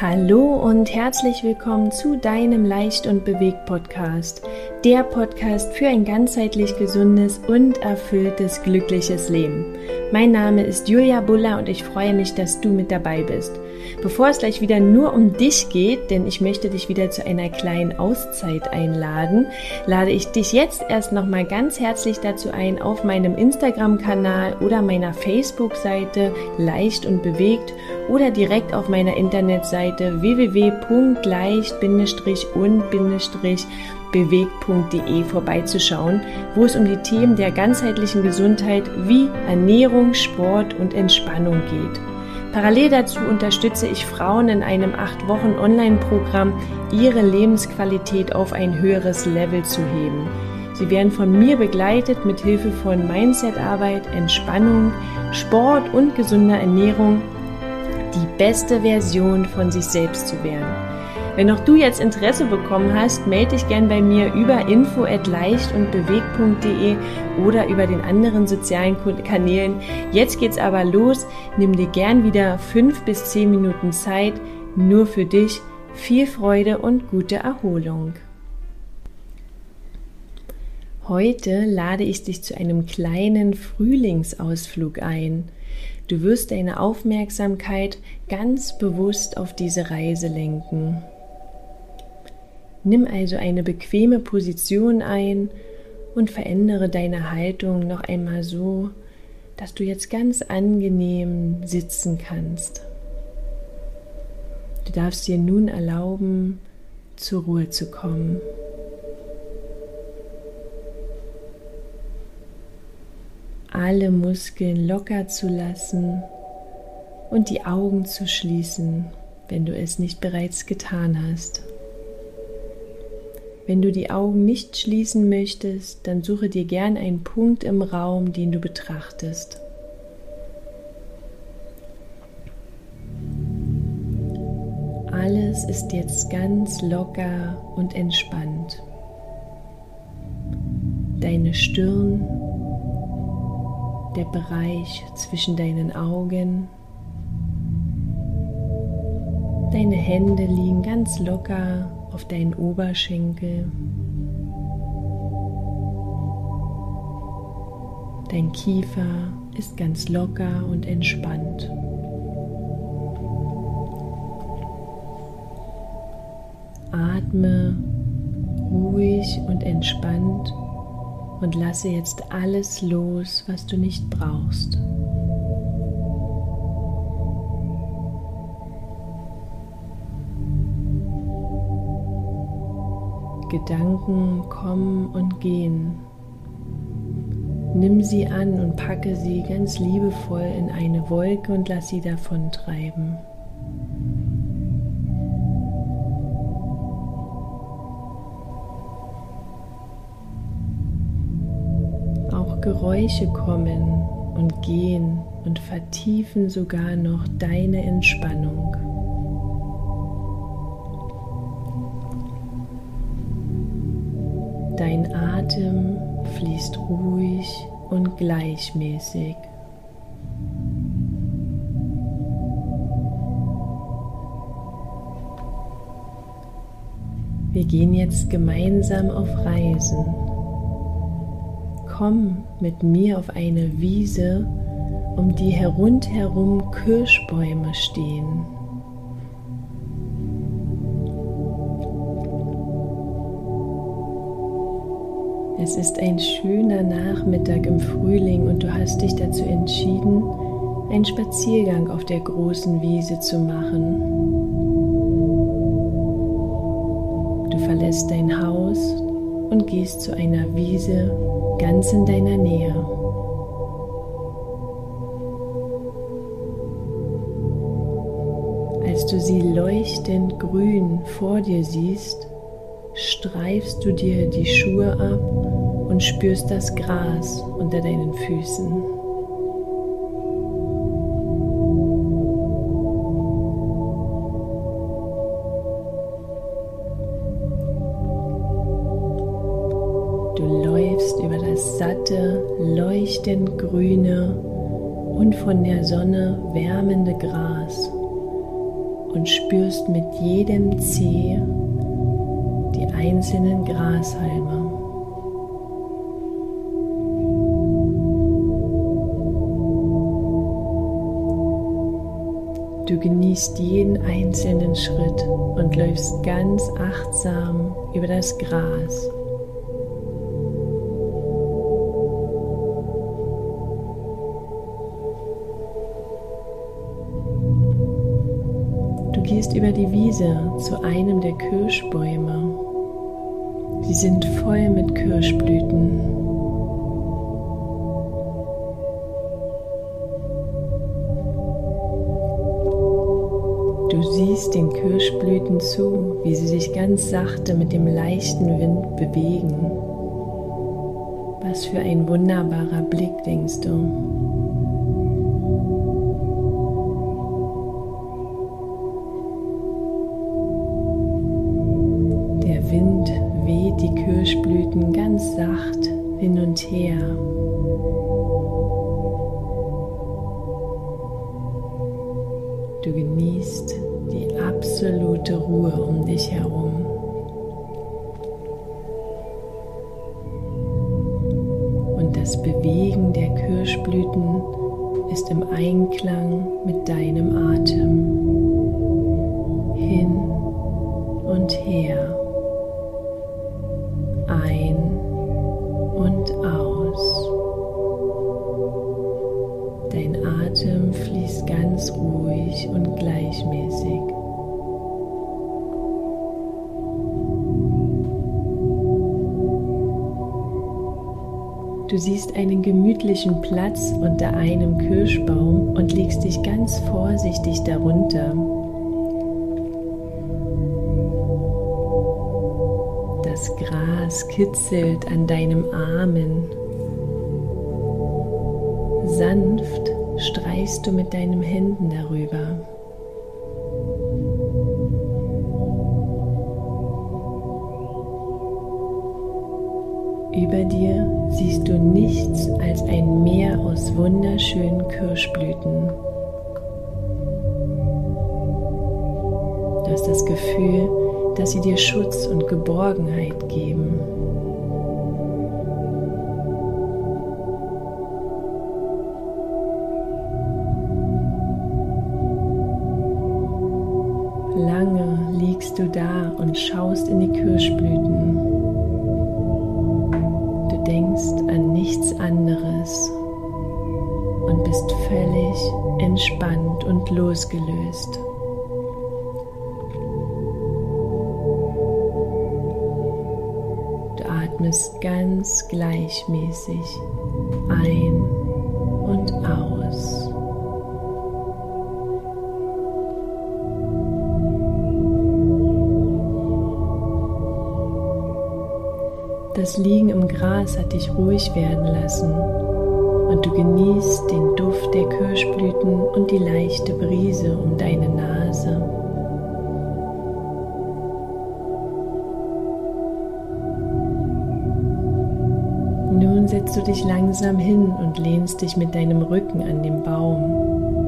Hallo und herzlich willkommen zu deinem Leicht und Bewegt Podcast, der Podcast für ein ganzheitlich gesundes und erfülltes, glückliches Leben. Mein Name ist Julia Buller und ich freue mich, dass du mit dabei bist. Bevor es gleich wieder nur um dich geht, denn ich möchte dich wieder zu einer kleinen Auszeit einladen, lade ich dich jetzt erst nochmal ganz herzlich dazu ein, auf meinem Instagram-Kanal oder meiner Facebook-Seite leicht und bewegt oder direkt auf meiner Internetseite www.leicht-und-bewegt.de vorbeizuschauen, wo es um die Themen der ganzheitlichen Gesundheit wie Ernährung, Sport und Entspannung geht. Parallel dazu unterstütze ich Frauen in einem 8 Wochen Online-Programm, ihre Lebensqualität auf ein höheres Level zu heben. Sie werden von mir begleitet mit Hilfe von Mindset-Arbeit, Entspannung, Sport und gesunder Ernährung, die beste Version von sich selbst zu werden. Wenn auch du jetzt Interesse bekommen hast, melde dich gern bei mir über info at leicht und bewegt.de oder über den anderen sozialen Kanälen. Jetzt geht's aber los. Nimm dir gern wieder fünf bis zehn Minuten Zeit nur für dich. Viel Freude und gute Erholung. Heute lade ich dich zu einem kleinen Frühlingsausflug ein. Du wirst deine Aufmerksamkeit ganz bewusst auf diese Reise lenken. Nimm also eine bequeme Position ein und verändere deine Haltung noch einmal so, dass du jetzt ganz angenehm sitzen kannst. Du darfst dir nun erlauben, zur Ruhe zu kommen. Alle Muskeln locker zu lassen und die Augen zu schließen, wenn du es nicht bereits getan hast. Wenn du die Augen nicht schließen möchtest, dann suche dir gern einen Punkt im Raum, den du betrachtest. Alles ist jetzt ganz locker und entspannt. Deine Stirn, der Bereich zwischen deinen Augen, deine Hände liegen ganz locker auf deinen Oberschenkel. Dein Kiefer ist ganz locker und entspannt. Atme ruhig und entspannt und lasse jetzt alles los, was du nicht brauchst. Gedanken kommen und gehen. Nimm sie an und packe sie ganz liebevoll in eine Wolke und lass sie davontreiben. Auch Geräusche kommen und gehen und vertiefen sogar noch deine Entspannung. Dein Atem fließt ruhig und gleichmäßig. Wir gehen jetzt gemeinsam auf Reisen. Komm mit mir auf eine Wiese, um die herundherum Kirschbäume stehen. Es ist ein schöner Nachmittag im Frühling und du hast dich dazu entschieden, einen Spaziergang auf der großen Wiese zu machen. Du verlässt dein Haus und gehst zu einer Wiese ganz in deiner Nähe. Als du sie leuchtend grün vor dir siehst, streifst du dir die Schuhe ab und spürst das Gras unter deinen Füßen. Du läufst über das satte, leuchtend grüne und von der Sonne wärmende Gras und spürst mit jedem Zeh die einzelnen Grashalme. Du genießt jeden einzelnen Schritt und läufst ganz achtsam über das Gras. Du gehst über die Wiese zu einem der Kirschbäume. Sie sind voll mit Kirschblüten. Du siehst den Kirschblüten zu, wie sie sich ganz sachte mit dem leichten Wind bewegen. Was für ein wunderbarer Blick, denkst du. Der Wind weht die Kirschblüten ganz sacht hin und her. Du genießt die absolute Ruhe um dich herum. Und das Bewegen der Kirschblüten ist im Einklang mit deinem Atem. Hin und her. Einen gemütlichen Platz unter einem Kirschbaum und legst dich ganz vorsichtig darunter. Das Gras kitzelt an deinem Armen Sanft streichst du mit deinen Händen darüber. Über dir siehst du nichts als ein Meer aus wunderschönen Kirschblüten. Du hast das Gefühl, dass sie dir Schutz und Geborgenheit geben. liegst du da und schaust in die Kirschblüten. Nichts anderes und bist völlig entspannt und losgelöst. Du atmest ganz gleichmäßig ein Das Liegen im Gras hat dich ruhig werden lassen und du genießt den Duft der Kirschblüten und die leichte Brise um deine Nase. Nun setzt du dich langsam hin und lehnst dich mit deinem Rücken an den Baum.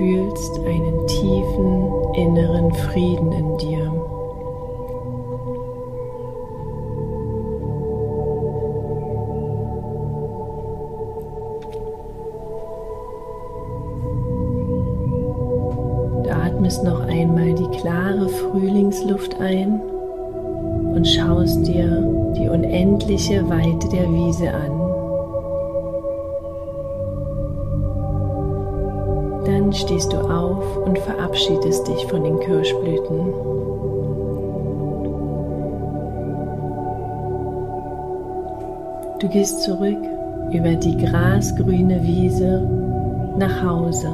Fühlst einen tiefen inneren Frieden in dir. Du atmest noch einmal die klare Frühlingsluft ein und schaust dir die unendliche Weite der Wiese an. Stehst du auf und verabschiedest dich von den Kirschblüten. Du gehst zurück über die grasgrüne Wiese nach Hause,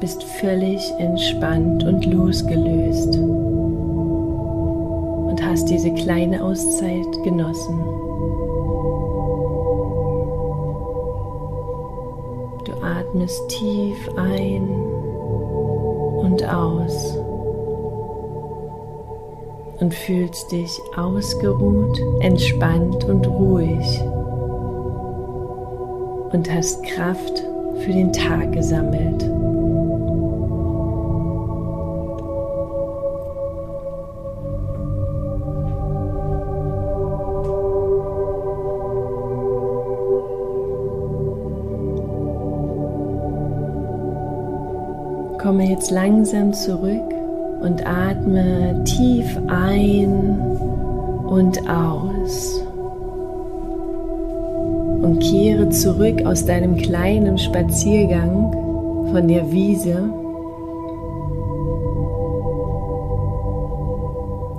bist völlig entspannt und losgelöst und hast diese kleine Auszeit genossen. Atmest tief ein und aus und fühlst dich ausgeruht, entspannt und ruhig. und hast Kraft für den Tag gesammelt. Komme jetzt langsam zurück und atme tief ein und aus. Und kehre zurück aus deinem kleinen Spaziergang von der Wiese.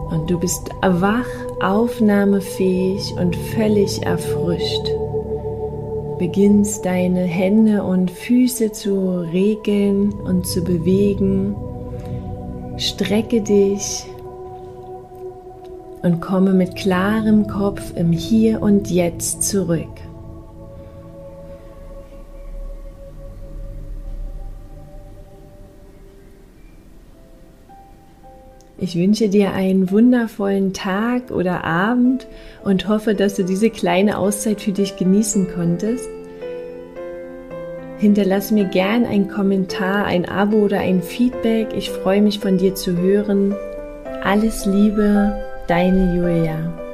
Und du bist wach, aufnahmefähig und völlig erfrischt beginnst deine Hände und Füße zu regeln und zu bewegen. Strecke dich und komme mit klarem Kopf im Hier und Jetzt zurück. Ich wünsche dir einen wundervollen Tag oder Abend und hoffe, dass du diese kleine Auszeit für dich genießen konntest. Hinterlass mir gern einen Kommentar, ein Abo oder ein Feedback. Ich freue mich von dir zu hören. Alles Liebe, deine Julia.